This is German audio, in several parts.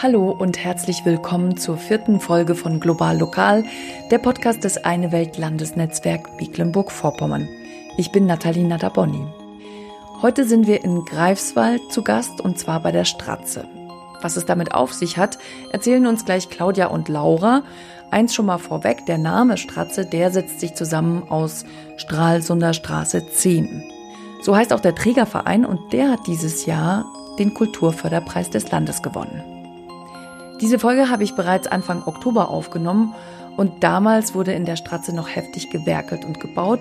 Hallo und herzlich willkommen zur vierten Folge von Global Lokal, der Podcast des Eine Welt Landesnetzwerk Mecklenburg-Vorpommern. Ich bin Nathalie Nadaboni. Heute sind wir in Greifswald zu Gast und zwar bei der Stratze. Was es damit auf sich hat, erzählen uns gleich Claudia und Laura. Eins schon mal vorweg, der Name Stratze, der setzt sich zusammen aus Stralsunder Straße 10. So heißt auch der Trägerverein und der hat dieses Jahr den Kulturförderpreis des Landes gewonnen. Diese Folge habe ich bereits Anfang Oktober aufgenommen und damals wurde in der Stratze noch heftig gewerkelt und gebaut.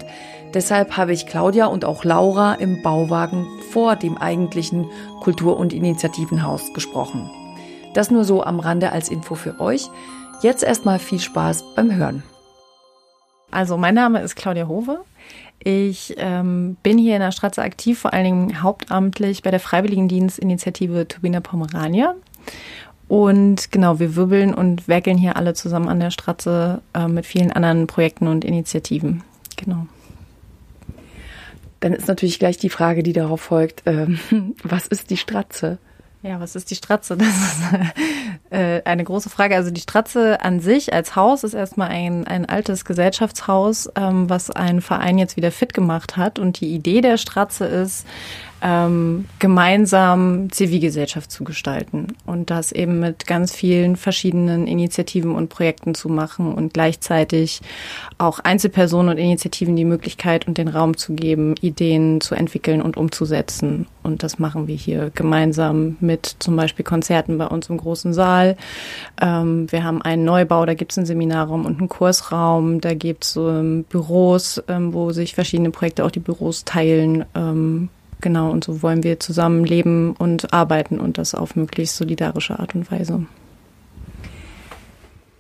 Deshalb habe ich Claudia und auch Laura im Bauwagen vor dem eigentlichen Kultur- und Initiativenhaus gesprochen. Das nur so am Rande als Info für euch. Jetzt erstmal viel Spaß beim Hören. Also mein Name ist Claudia Hove. Ich ähm, bin hier in der Stratze aktiv, vor allen Dingen hauptamtlich bei der Freiwilligendienstinitiative Turbina Pomerania. Und genau, wir wirbeln und werkeln hier alle zusammen an der Stratze äh, mit vielen anderen Projekten und Initiativen. Genau. Dann ist natürlich gleich die Frage, die darauf folgt, äh, was ist die Stratze? Ja, was ist die Stratze? Das ist äh, eine große Frage. Also die Stratze an sich als Haus ist erstmal ein, ein altes Gesellschaftshaus, ähm, was ein Verein jetzt wieder fit gemacht hat. Und die Idee der Stratze ist, ähm, gemeinsam Zivilgesellschaft zu gestalten und das eben mit ganz vielen verschiedenen Initiativen und Projekten zu machen und gleichzeitig auch Einzelpersonen und Initiativen die Möglichkeit und den Raum zu geben, Ideen zu entwickeln und umzusetzen. Und das machen wir hier gemeinsam mit zum Beispiel Konzerten bei uns im großen Saal. Ähm, wir haben einen Neubau, da gibt es einen Seminarraum und einen Kursraum, da gibt es ähm, Büros, ähm, wo sich verschiedene Projekte auch die Büros teilen ähm, Genau, und so wollen wir zusammen leben und arbeiten und das auf möglichst solidarische Art und Weise.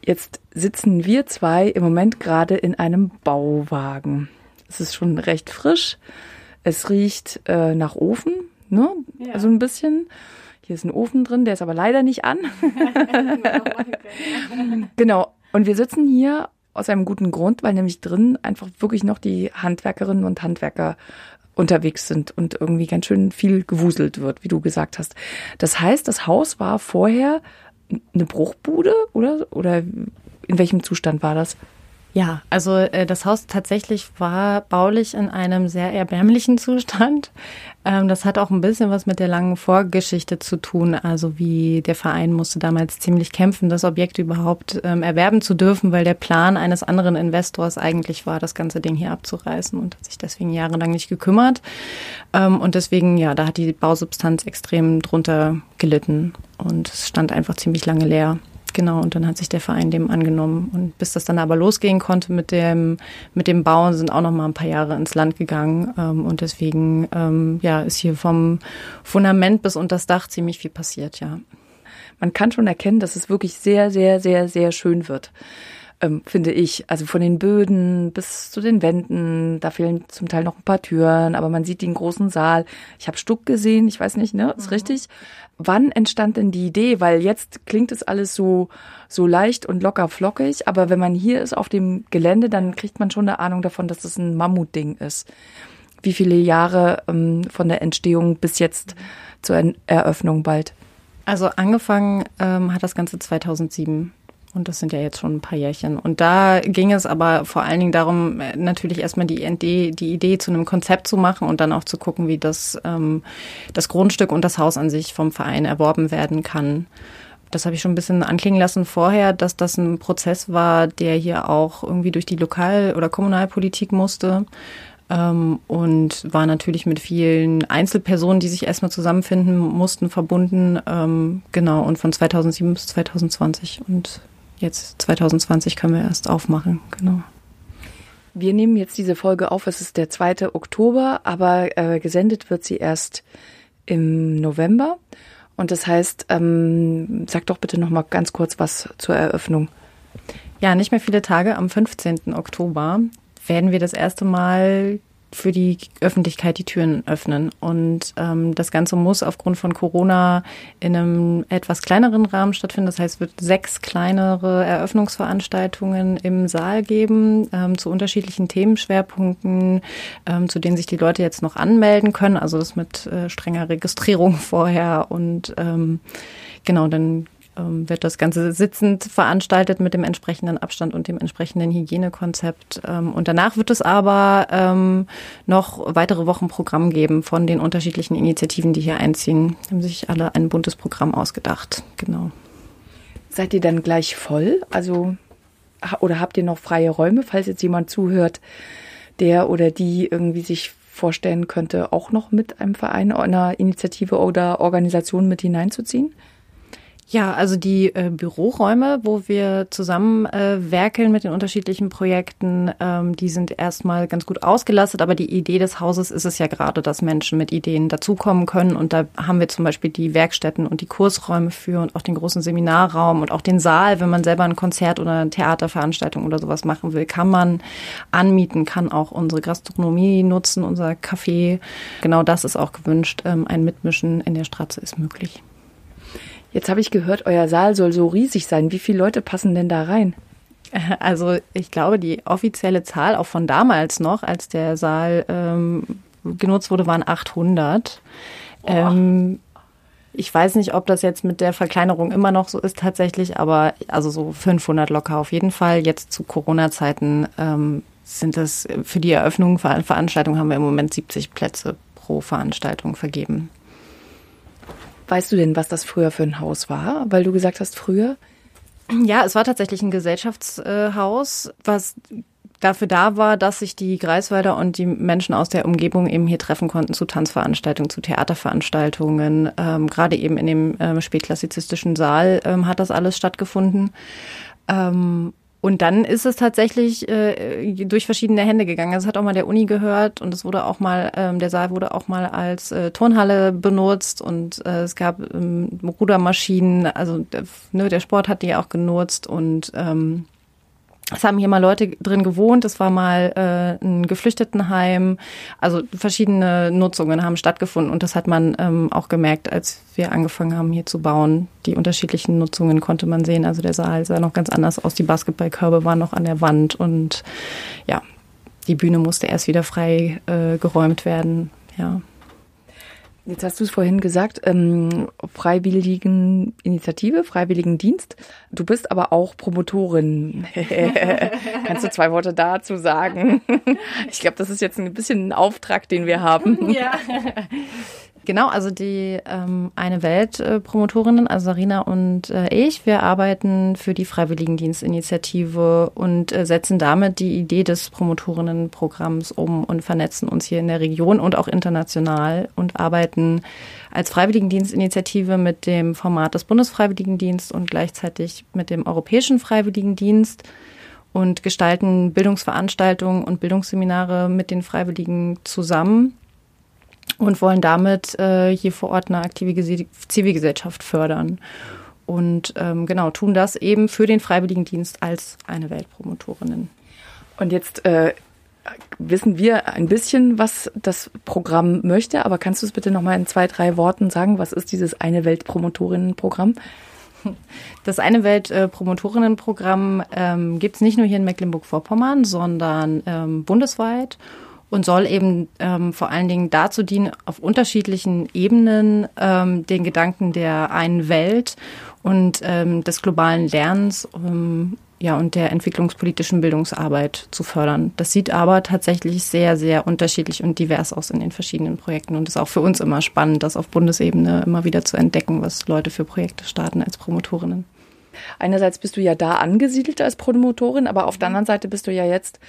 Jetzt sitzen wir zwei im Moment gerade in einem Bauwagen. Es ist schon recht frisch. Es riecht äh, nach Ofen, ne? Ja. Also ein bisschen. Hier ist ein Ofen drin, der ist aber leider nicht an. genau. Und wir sitzen hier aus einem guten Grund, weil nämlich drin einfach wirklich noch die Handwerkerinnen und Handwerker unterwegs sind und irgendwie ganz schön viel gewuselt wird, wie du gesagt hast. Das heißt, das Haus war vorher eine Bruchbude oder oder in welchem Zustand war das? Ja, also äh, das Haus tatsächlich war baulich in einem sehr erbärmlichen Zustand. Ähm, das hat auch ein bisschen was mit der langen Vorgeschichte zu tun. Also wie der Verein musste damals ziemlich kämpfen, das Objekt überhaupt ähm, erwerben zu dürfen, weil der Plan eines anderen Investors eigentlich war, das ganze Ding hier abzureißen und hat sich deswegen jahrelang nicht gekümmert. Ähm, und deswegen, ja, da hat die Bausubstanz extrem drunter gelitten und es stand einfach ziemlich lange leer. Genau, und dann hat sich der Verein dem angenommen. Und bis das dann aber losgehen konnte mit dem, mit dem Bauen, sind auch noch mal ein paar Jahre ins Land gegangen. Ähm, und deswegen, ähm, ja, ist hier vom Fundament bis unter das Dach ziemlich viel passiert, ja. Man kann schon erkennen, dass es wirklich sehr, sehr, sehr, sehr schön wird ähm, finde ich. Also von den Böden bis zu den Wänden, da fehlen zum Teil noch ein paar Türen, aber man sieht den großen Saal. Ich habe Stuck gesehen, ich weiß nicht, ne, ist mhm. richtig. Wann entstand denn die Idee? Weil jetzt klingt es alles so so leicht und locker flockig, aber wenn man hier ist auf dem Gelände, dann kriegt man schon eine Ahnung davon, dass es ein Mammutding ist. Wie viele Jahre ähm, von der Entstehung bis jetzt zur Eröffnung bald? Also angefangen ähm, hat das Ganze 2007. Und das sind ja jetzt schon ein paar Jährchen. Und da ging es aber vor allen Dingen darum, äh, natürlich erstmal die Idee, die Idee zu einem Konzept zu machen und dann auch zu gucken, wie das, ähm, das Grundstück und das Haus an sich vom Verein erworben werden kann. Das habe ich schon ein bisschen anklingen lassen vorher, dass das ein Prozess war, der hier auch irgendwie durch die Lokal- oder Kommunalpolitik musste. Ähm, und war natürlich mit vielen Einzelpersonen, die sich erstmal zusammenfinden mussten, verbunden. Ähm, genau, und von 2007 bis 2020. Und jetzt 2020 können wir erst aufmachen, genau. Wir nehmen jetzt diese Folge auf, es ist der 2. Oktober, aber äh, gesendet wird sie erst im November. Und das heißt, ähm, sag doch bitte noch mal ganz kurz was zur Eröffnung. Ja, nicht mehr viele Tage. Am 15. Oktober werden wir das erste Mal für die Öffentlichkeit die Türen öffnen. Und ähm, das Ganze muss aufgrund von Corona in einem etwas kleineren Rahmen stattfinden. Das heißt, es wird sechs kleinere Eröffnungsveranstaltungen im Saal geben ähm, zu unterschiedlichen Themenschwerpunkten, ähm, zu denen sich die Leute jetzt noch anmelden können. Also das mit äh, strenger Registrierung vorher und ähm, genau, dann ähm, wird das Ganze sitzend veranstaltet mit dem entsprechenden Abstand und dem entsprechenden Hygienekonzept. Ähm, und danach wird es aber ähm, noch weitere Wochen Programm geben von den unterschiedlichen Initiativen, die hier einziehen. Haben sich alle ein buntes Programm ausgedacht. Genau. Seid ihr dann gleich voll? Also oder habt ihr noch freie Räume, falls jetzt jemand zuhört, der oder die irgendwie sich vorstellen könnte, auch noch mit einem Verein, einer Initiative oder Organisation mit hineinzuziehen? Ja, also die äh, Büroräume, wo wir zusammen äh, werkeln mit den unterschiedlichen Projekten, ähm, die sind erstmal ganz gut ausgelastet. Aber die Idee des Hauses ist es ja gerade, dass Menschen mit Ideen dazukommen können. Und da haben wir zum Beispiel die Werkstätten und die Kursräume für und auch den großen Seminarraum und auch den Saal, wenn man selber ein Konzert oder eine Theaterveranstaltung oder sowas machen will, kann man anmieten, kann auch unsere Gastronomie nutzen, unser Café. Genau das ist auch gewünscht. Ähm, ein Mitmischen in der Straße ist möglich. Jetzt habe ich gehört, euer Saal soll so riesig sein. Wie viele Leute passen denn da rein? Also ich glaube, die offizielle Zahl, auch von damals noch, als der Saal ähm, genutzt wurde, waren 800. Ähm, ich weiß nicht, ob das jetzt mit der Verkleinerung immer noch so ist tatsächlich, aber also so 500 locker auf jeden Fall. Jetzt zu Corona-Zeiten ähm, sind das für die Eröffnung, Veranstaltung haben wir im Moment 70 Plätze pro Veranstaltung vergeben. Weißt du denn, was das früher für ein Haus war? Weil du gesagt hast, früher? Ja, es war tatsächlich ein Gesellschaftshaus, was dafür da war, dass sich die Greifswalder und die Menschen aus der Umgebung eben hier treffen konnten zu Tanzveranstaltungen, zu Theaterveranstaltungen. Ähm, Gerade eben in dem ähm, spätklassizistischen Saal ähm, hat das alles stattgefunden. Ähm, und dann ist es tatsächlich äh, durch verschiedene Hände gegangen. Also es hat auch mal der Uni gehört und es wurde auch mal, ähm, der Saal wurde auch mal als äh, Turnhalle benutzt und äh, es gab ähm, Rudermaschinen, also der, ne, der Sport hat die auch genutzt und ähm, es haben hier mal Leute drin gewohnt, es war mal äh, ein Geflüchtetenheim, also verschiedene Nutzungen haben stattgefunden und das hat man ähm, auch gemerkt, als wir angefangen haben hier zu bauen. Die unterschiedlichen Nutzungen konnte man sehen. Also der Saal sah noch ganz anders aus, die Basketballkörbe waren noch an der Wand und ja, die Bühne musste erst wieder frei äh, geräumt werden. Ja. Jetzt hast du es vorhin gesagt, ähm, Freiwilligen Initiative, Freiwilligendienst. Du bist aber auch Promotorin. Kannst du zwei Worte dazu sagen? ich glaube, das ist jetzt ein bisschen ein Auftrag, den wir haben. Ja. Genau, also die ähm, eine Welt-Promotorinnen, also Sarina und äh, ich, wir arbeiten für die Freiwilligendienstinitiative und äh, setzen damit die Idee des Promotorinnenprogramms um und vernetzen uns hier in der Region und auch international und arbeiten als Freiwilligendienstinitiative mit dem Format des Bundesfreiwilligendienst und gleichzeitig mit dem Europäischen Freiwilligendienst und gestalten Bildungsveranstaltungen und Bildungsseminare mit den Freiwilligen zusammen und wollen damit äh, hier vor Ort eine aktive Zivilgesellschaft fördern. Und ähm, genau, tun das eben für den Freiwilligendienst als eine Weltpromotorinnen. Und jetzt äh, wissen wir ein bisschen, was das Programm möchte, aber kannst du es bitte nochmal in zwei, drei Worten sagen? Was ist dieses eine Weltpromotorinnenprogramm? Das eine Weltpromotorinnenprogramm ähm, gibt es nicht nur hier in Mecklenburg-Vorpommern, sondern ähm, bundesweit und soll eben ähm, vor allen Dingen dazu dienen, auf unterschiedlichen Ebenen ähm, den Gedanken der einen Welt und ähm, des globalen Lernens ähm, ja, und der entwicklungspolitischen Bildungsarbeit zu fördern. Das sieht aber tatsächlich sehr, sehr unterschiedlich und divers aus in den verschiedenen Projekten und ist auch für uns immer spannend, das auf Bundesebene immer wieder zu entdecken, was Leute für Projekte starten als Promotorinnen. Einerseits bist du ja da angesiedelt als Promotorin, aber auf der anderen Seite bist du ja jetzt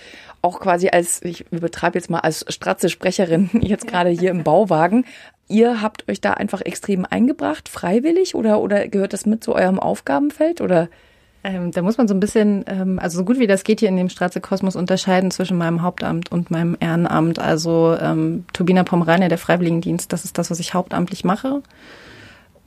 auch quasi als, ich übertreibe jetzt mal als Stratze-Sprecherin jetzt gerade hier im Bauwagen. Ihr habt euch da einfach extrem eingebracht, freiwillig oder, oder gehört das mit zu eurem Aufgabenfeld oder? Ähm, da muss man so ein bisschen, ähm, also so gut wie das geht hier in dem Straße-Kosmos unterscheiden zwischen meinem Hauptamt und meinem Ehrenamt. Also ähm, Turbina Pomerania, der Freiwilligendienst, das ist das, was ich hauptamtlich mache.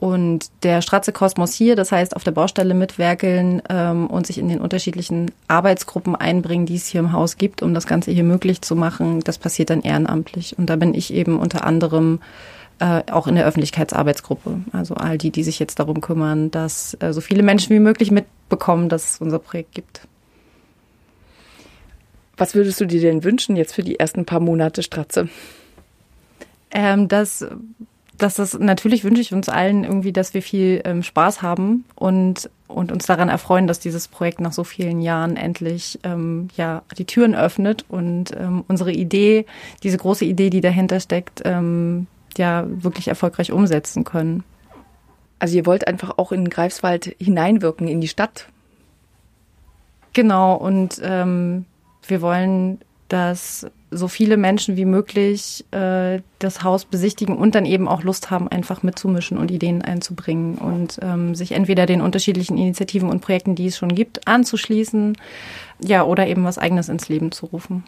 Und der Stratze Kosmos hier, das heißt auf der Baustelle mitwerkeln ähm, und sich in den unterschiedlichen Arbeitsgruppen einbringen, die es hier im Haus gibt, um das Ganze hier möglich zu machen, das passiert dann ehrenamtlich. Und da bin ich eben unter anderem äh, auch in der Öffentlichkeitsarbeitsgruppe. Also all die, die sich jetzt darum kümmern, dass äh, so viele Menschen wie möglich mitbekommen, dass es unser Projekt gibt. Was würdest du dir denn wünschen jetzt für die ersten paar Monate Stratze? Ähm, dass dass das natürlich wünsche ich uns allen irgendwie, dass wir viel ähm, Spaß haben und und uns daran erfreuen, dass dieses Projekt nach so vielen Jahren endlich ähm, ja die Türen öffnet und ähm, unsere Idee, diese große Idee, die dahinter steckt, ähm, ja wirklich erfolgreich umsetzen können. Also ihr wollt einfach auch in Greifswald hineinwirken in die Stadt. Genau und ähm, wir wollen dass so viele Menschen wie möglich äh, das Haus besichtigen und dann eben auch Lust haben, einfach mitzumischen und Ideen einzubringen und ähm, sich entweder den unterschiedlichen Initiativen und Projekten, die es schon gibt, anzuschließen, ja, oder eben was eigenes ins Leben zu rufen.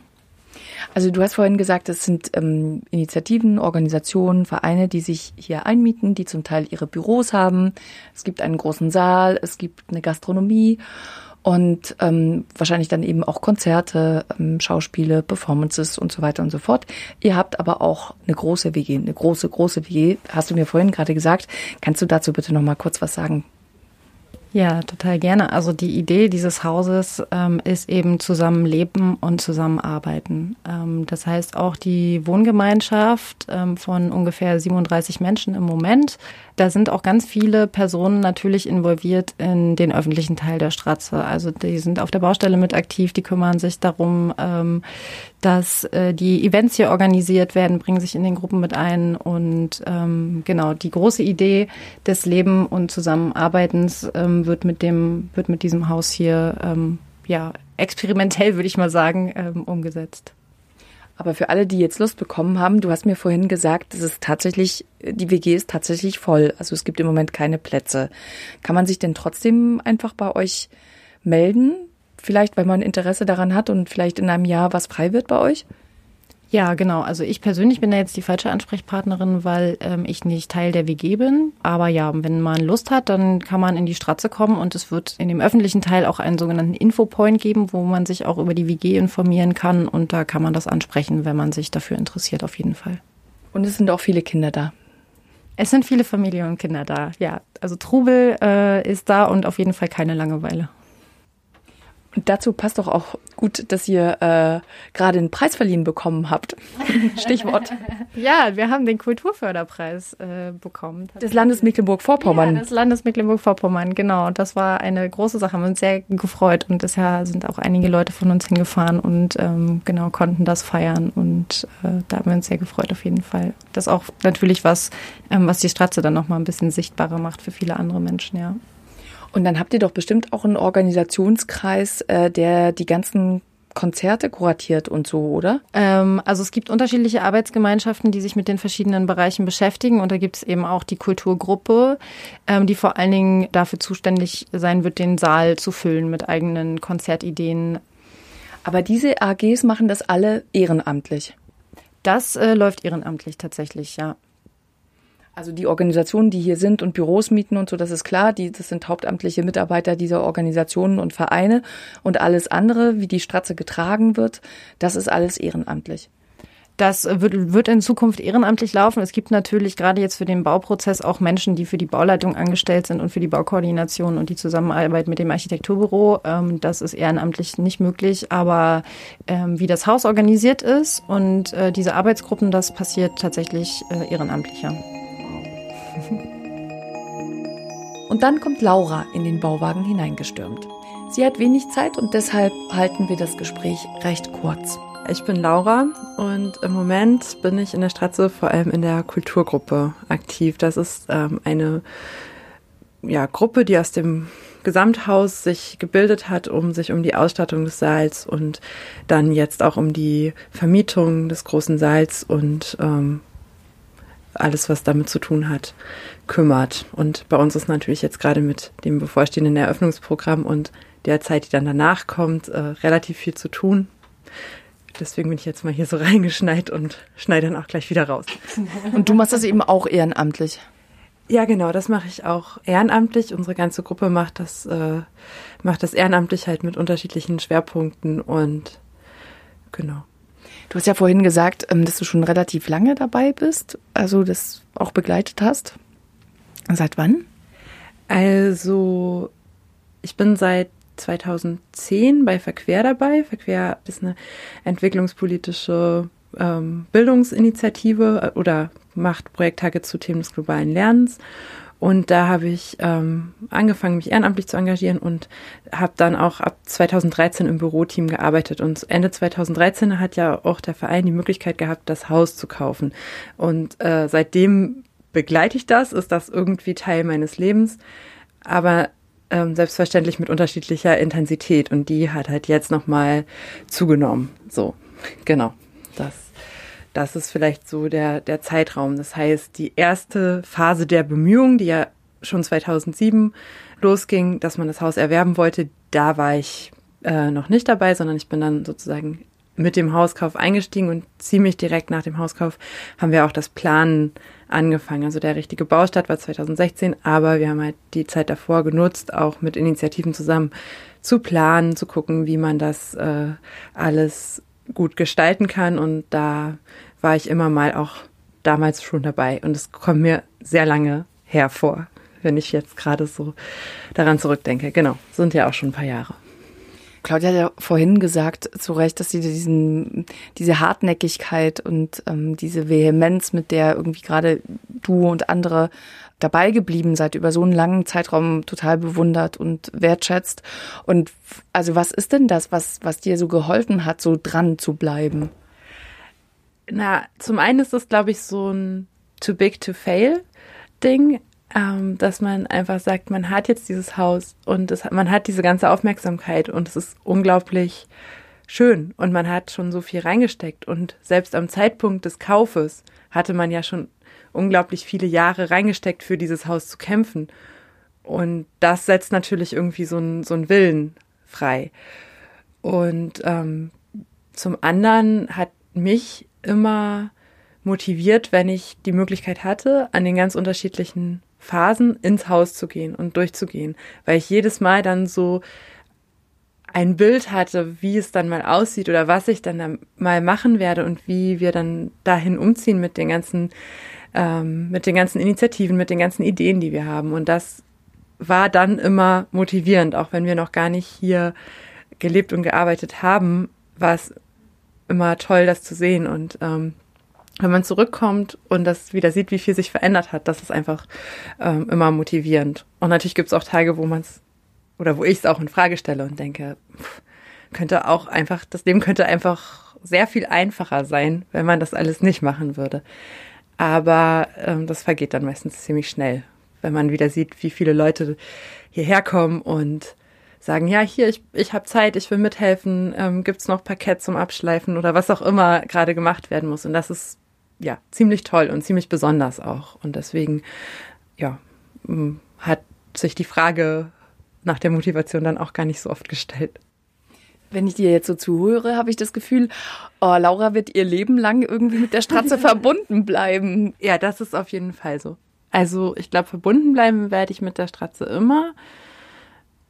Also du hast vorhin gesagt, es sind ähm, Initiativen, Organisationen, Vereine, die sich hier einmieten, die zum Teil ihre Büros haben. Es gibt einen großen Saal, es gibt eine Gastronomie und ähm, wahrscheinlich dann eben auch Konzerte, ähm, Schauspiele, Performances und so weiter und so fort. Ihr habt aber auch eine große WG, eine große, große WG, hast du mir vorhin gerade gesagt. Kannst du dazu bitte noch mal kurz was sagen? Ja, total gerne. Also die Idee dieses Hauses ähm, ist eben zusammenleben und zusammenarbeiten. Ähm, das heißt auch die Wohngemeinschaft ähm, von ungefähr 37 Menschen im Moment da sind auch ganz viele Personen natürlich involviert in den öffentlichen Teil der Straße. Also die sind auf der Baustelle mit aktiv, die kümmern sich darum, ähm, dass äh, die Events hier organisiert werden, bringen sich in den Gruppen mit ein. Und ähm, genau, die große Idee des Leben und Zusammenarbeitens ähm, wird mit dem, wird mit diesem Haus hier ähm, ja experimentell, würde ich mal sagen, ähm, umgesetzt. Aber für alle, die jetzt Lust bekommen haben, du hast mir vorhin gesagt, es ist tatsächlich, die WG ist tatsächlich voll. Also es gibt im Moment keine Plätze. Kann man sich denn trotzdem einfach bei euch melden? Vielleicht, weil man Interesse daran hat und vielleicht in einem Jahr was frei wird bei euch? Ja, genau. Also ich persönlich bin da jetzt die falsche Ansprechpartnerin, weil ähm, ich nicht Teil der WG bin. Aber ja, wenn man Lust hat, dann kann man in die Stratze kommen und es wird in dem öffentlichen Teil auch einen sogenannten Infopoint geben, wo man sich auch über die WG informieren kann und da kann man das ansprechen, wenn man sich dafür interessiert, auf jeden Fall. Und es sind auch viele Kinder da. Es sind viele Familien und Kinder da, ja. Also Trubel äh, ist da und auf jeden Fall keine Langeweile. Dazu passt doch auch gut, dass ihr äh, gerade einen Preis verliehen bekommen habt. Stichwort. ja, wir haben den Kulturförderpreis äh, bekommen. Des Landes Mecklenburg-Vorpommern. Ja, des Landes Mecklenburg-Vorpommern, genau. Das war eine große Sache. Wir haben uns sehr gefreut und bisher sind auch einige Leute von uns hingefahren und ähm, genau konnten das feiern und äh, da haben wir uns sehr gefreut auf jeden Fall. Das ist auch natürlich was, ähm, was die Stratze dann nochmal ein bisschen sichtbarer macht für viele andere Menschen, ja. Und dann habt ihr doch bestimmt auch einen Organisationskreis, äh, der die ganzen Konzerte kuratiert und so, oder? Ähm, also es gibt unterschiedliche Arbeitsgemeinschaften, die sich mit den verschiedenen Bereichen beschäftigen. Und da gibt es eben auch die Kulturgruppe, ähm, die vor allen Dingen dafür zuständig sein wird, den Saal zu füllen mit eigenen Konzertideen. Aber diese AGs machen das alle ehrenamtlich. Das äh, läuft ehrenamtlich tatsächlich, ja. Also die Organisationen, die hier sind und Büros mieten und so, das ist klar, die, das sind hauptamtliche Mitarbeiter dieser Organisationen und Vereine und alles andere, wie die Stratze getragen wird, das ist alles ehrenamtlich. Das wird, wird in Zukunft ehrenamtlich laufen. Es gibt natürlich gerade jetzt für den Bauprozess auch Menschen, die für die Bauleitung angestellt sind und für die Baukoordination und die Zusammenarbeit mit dem Architekturbüro. Ähm, das ist ehrenamtlich nicht möglich. Aber ähm, wie das Haus organisiert ist und äh, diese Arbeitsgruppen, das passiert tatsächlich äh, ehrenamtlicher. Und dann kommt Laura in den Bauwagen hineingestürmt. Sie hat wenig Zeit und deshalb halten wir das Gespräch recht kurz. Ich bin Laura und im Moment bin ich in der Stratze vor allem in der Kulturgruppe aktiv. Das ist ähm, eine ja, Gruppe, die aus dem Gesamthaus sich gebildet hat, um sich um die Ausstattung des Saals und dann jetzt auch um die Vermietung des großen Saals und ähm, alles, was damit zu tun hat, kümmert. Und bei uns ist natürlich jetzt gerade mit dem bevorstehenden Eröffnungsprogramm und der Zeit, die dann danach kommt, äh, relativ viel zu tun. Deswegen bin ich jetzt mal hier so reingeschneit und schneide dann auch gleich wieder raus. Und du machst das eben auch ehrenamtlich? Ja, genau, das mache ich auch ehrenamtlich. Unsere ganze Gruppe macht das, äh, macht das ehrenamtlich halt mit unterschiedlichen Schwerpunkten und genau. Du hast ja vorhin gesagt, ähm, dass du schon relativ lange dabei bist, also das auch begleitet hast. Seit wann? Also, ich bin seit 2010 bei Verquer dabei. Verquer ist eine entwicklungspolitische ähm, Bildungsinitiative äh, oder macht Projekttage zu Themen des globalen Lernens. Und da habe ich ähm, angefangen, mich ehrenamtlich zu engagieren und habe dann auch ab 2013 im Büroteam gearbeitet. Und Ende 2013 hat ja auch der Verein die Möglichkeit gehabt, das Haus zu kaufen. Und äh, seitdem begleite ich das, ist das irgendwie Teil meines Lebens. Aber ähm, selbstverständlich mit unterschiedlicher Intensität. Und die hat halt jetzt nochmal zugenommen. So, genau. Das das ist vielleicht so der, der Zeitraum. Das heißt, die erste Phase der Bemühungen, die ja schon 2007 losging, dass man das Haus erwerben wollte, da war ich äh, noch nicht dabei, sondern ich bin dann sozusagen mit dem Hauskauf eingestiegen und ziemlich direkt nach dem Hauskauf haben wir auch das Planen angefangen. Also der richtige Baustart war 2016, aber wir haben halt die Zeit davor genutzt, auch mit Initiativen zusammen zu planen, zu gucken, wie man das äh, alles gut gestalten kann. Und da war ich immer mal auch damals schon dabei. Und es kommt mir sehr lange hervor, wenn ich jetzt gerade so daran zurückdenke. Genau, sind ja auch schon ein paar Jahre. Claudia hat ja vorhin gesagt, zu Recht, dass sie diesen, diese Hartnäckigkeit und ähm, diese Vehemenz, mit der irgendwie gerade du und andere dabei geblieben seid, über so einen langen Zeitraum total bewundert und wertschätzt. Und also was ist denn das, was, was dir so geholfen hat, so dran zu bleiben? Na, zum einen ist das, glaube ich, so ein too big to fail Ding, ähm, dass man einfach sagt, man hat jetzt dieses Haus und es, man hat diese ganze Aufmerksamkeit und es ist unglaublich schön und man hat schon so viel reingesteckt und selbst am Zeitpunkt des Kaufes hatte man ja schon unglaublich viele Jahre reingesteckt, für dieses Haus zu kämpfen. Und das setzt natürlich irgendwie so einen so einen Willen frei. Und ähm, zum anderen hat mich immer motiviert, wenn ich die Möglichkeit hatte, an den ganz unterschiedlichen Phasen ins Haus zu gehen und durchzugehen, weil ich jedes Mal dann so ein Bild hatte, wie es dann mal aussieht oder was ich dann, dann mal machen werde und wie wir dann dahin umziehen mit den ganzen, ähm, mit den ganzen Initiativen, mit den ganzen Ideen, die wir haben. Und das war dann immer motivierend, auch wenn wir noch gar nicht hier gelebt und gearbeitet haben, war es immer toll, das zu sehen. Und ähm, wenn man zurückkommt und das wieder sieht, wie viel sich verändert hat, das ist einfach ähm, immer motivierend. Und natürlich gibt es auch Tage, wo man es oder wo ich es auch in Frage stelle und denke, pff, könnte auch einfach, das Leben könnte einfach sehr viel einfacher sein, wenn man das alles nicht machen würde. Aber ähm, das vergeht dann meistens ziemlich schnell, wenn man wieder sieht, wie viele Leute hierher kommen und sagen, ja, hier, ich, ich habe Zeit, ich will mithelfen, ähm, gibt noch Parkett zum Abschleifen oder was auch immer gerade gemacht werden muss. Und das ist ja ziemlich toll und ziemlich besonders auch. Und deswegen, ja, hat sich die Frage nach der Motivation dann auch gar nicht so oft gestellt. Wenn ich dir jetzt so zuhöre, habe ich das Gefühl, oh, Laura wird ihr Leben lang irgendwie mit der Straße verbunden bleiben. Ja, das ist auf jeden Fall so. Also ich glaube, verbunden bleiben werde ich mit der Straße immer.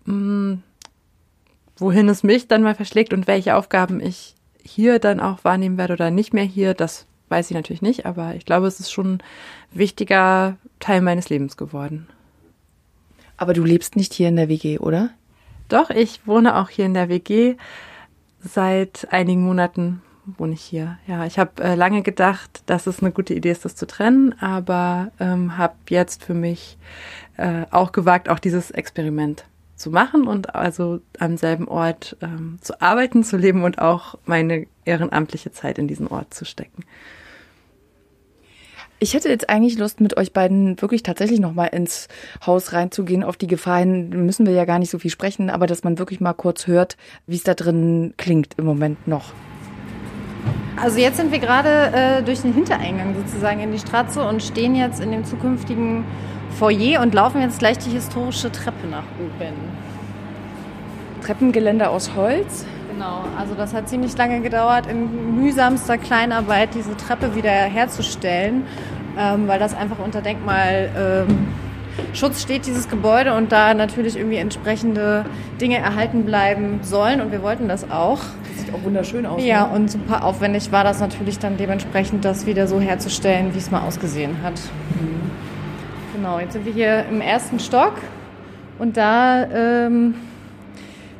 Hm, wohin es mich dann mal verschlägt und welche Aufgaben ich hier dann auch wahrnehmen werde oder nicht mehr hier, das weiß ich natürlich nicht, aber ich glaube, es ist schon ein wichtiger Teil meines Lebens geworden. Aber du lebst nicht hier in der WG, oder? Doch, ich wohne auch hier in der WG. Seit einigen Monaten wohne ich hier. Ja, ich habe äh, lange gedacht, dass es eine gute Idee ist, das zu trennen, aber ähm, habe jetzt für mich äh, auch gewagt, auch dieses Experiment zu machen und also am selben Ort ähm, zu arbeiten, zu leben und auch meine ehrenamtliche Zeit in diesen Ort zu stecken. Ich hätte jetzt eigentlich Lust, mit euch beiden wirklich tatsächlich nochmal ins Haus reinzugehen. Auf die Gefahren müssen wir ja gar nicht so viel sprechen, aber dass man wirklich mal kurz hört, wie es da drin klingt im Moment noch. Also jetzt sind wir gerade äh, durch den Hintereingang sozusagen in die Straße und stehen jetzt in dem zukünftigen Foyer und laufen jetzt gleich die historische Treppe nach oben. Treppengeländer aus Holz? Genau, also das hat ziemlich lange gedauert, in mühsamster Kleinarbeit diese Treppe wieder herzustellen, ähm, weil das einfach unter Denkmalschutz ähm, steht, dieses Gebäude, und da natürlich irgendwie entsprechende Dinge erhalten bleiben sollen. Und wir wollten das auch. Das sieht auch wunderschön aus. Ja, ne? und super aufwendig war das natürlich dann dementsprechend, das wieder so herzustellen, wie es mal ausgesehen hat. Mhm. Genau, jetzt sind wir hier im ersten Stock und da ähm,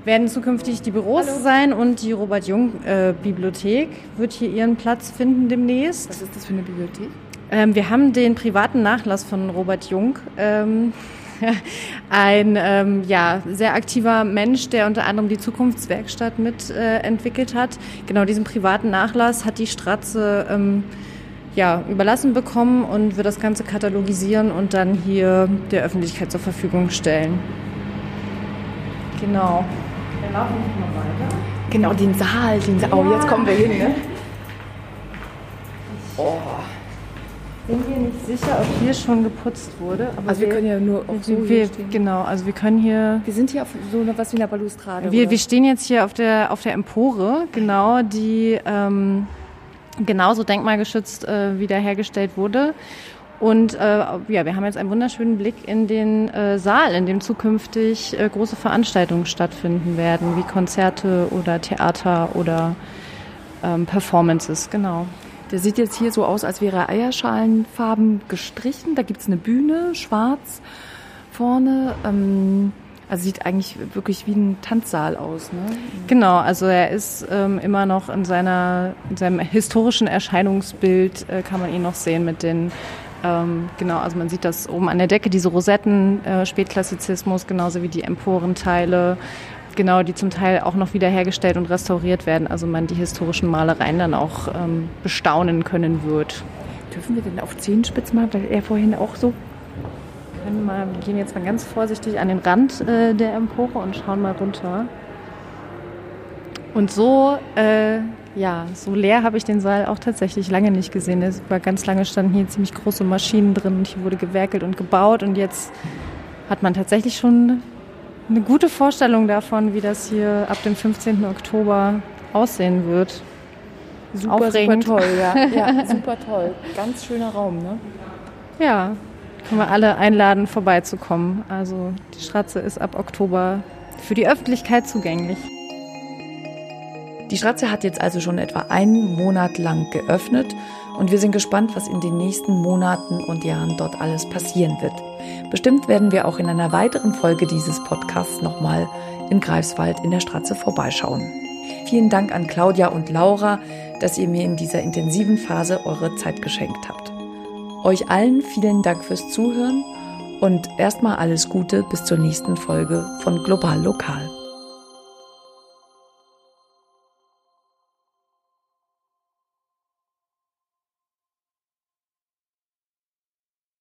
werden zukünftig die Büros Hallo. sein und die Robert Jung äh, wird hier ihren Platz finden demnächst. Was ist das für eine Bibliothek? Ähm, wir haben den privaten Nachlass von Robert Jung. Ähm, ein ähm, ja, sehr aktiver Mensch, der unter anderem die Zukunftswerkstatt mitentwickelt äh, hat. Genau diesen privaten Nachlass hat die Stratze ähm, ja, überlassen bekommen und wird das Ganze katalogisieren und dann hier der Öffentlichkeit zur Verfügung stellen. Genau. Wir laufen mal weiter. Genau, den Saal, den Saal. Oh, jetzt kommen wir hin, ne? Oh. Bin mir nicht sicher, ob hier schon geputzt wurde. also wir, wir, können ja nur auf so wir, stehen. Genau, also wir können hier... Wir sind hier auf so was wie einer Balustrade. Wir, wir stehen jetzt hier auf der, auf der Empore, genau, die ähm, genauso denkmalgeschützt äh, wiederhergestellt wurde. Und äh, ja, wir haben jetzt einen wunderschönen Blick in den äh, Saal, in dem zukünftig äh, große Veranstaltungen stattfinden werden, wie Konzerte oder Theater oder ähm, Performances, genau. Der sieht jetzt hier so aus, als wäre Eierschalenfarben gestrichen. Da gibt es eine Bühne, schwarz vorne. Ähm, also sieht eigentlich wirklich wie ein Tanzsaal aus, ne? Genau, also er ist ähm, immer noch in, seiner, in seinem historischen Erscheinungsbild, äh, kann man ihn noch sehen mit den ähm, genau, also man sieht das oben an der Decke, diese Rosetten, äh, Spätklassizismus, genauso wie die Emporenteile, genau, die zum Teil auch noch wiederhergestellt und restauriert werden. Also man die historischen Malereien dann auch ähm, bestaunen können wird. Dürfen wir denn auf Zehenspitz mal, weil er vorhin auch so wir, mal, wir gehen jetzt mal ganz vorsichtig an den Rand äh, der Empore und schauen mal runter. Und so äh, ja, so leer habe ich den Saal auch tatsächlich lange nicht gesehen. Es war ganz lange standen hier ziemlich große Maschinen drin und hier wurde gewerkelt und gebaut und jetzt hat man tatsächlich schon eine gute Vorstellung davon, wie das hier ab dem 15. Oktober aussehen wird. Super, Aufregend. super toll, ja. ja. Super toll. Ganz schöner Raum, ne? Ja, können wir alle einladen, vorbeizukommen. Also die Stratze ist ab Oktober für die Öffentlichkeit zugänglich. Die Stratze hat jetzt also schon etwa einen Monat lang geöffnet und wir sind gespannt, was in den nächsten Monaten und Jahren dort alles passieren wird. Bestimmt werden wir auch in einer weiteren Folge dieses Podcasts nochmal in Greifswald in der Stratze vorbeischauen. Vielen Dank an Claudia und Laura, dass ihr mir in dieser intensiven Phase eure Zeit geschenkt habt. Euch allen vielen Dank fürs Zuhören und erstmal alles Gute bis zur nächsten Folge von Global Lokal.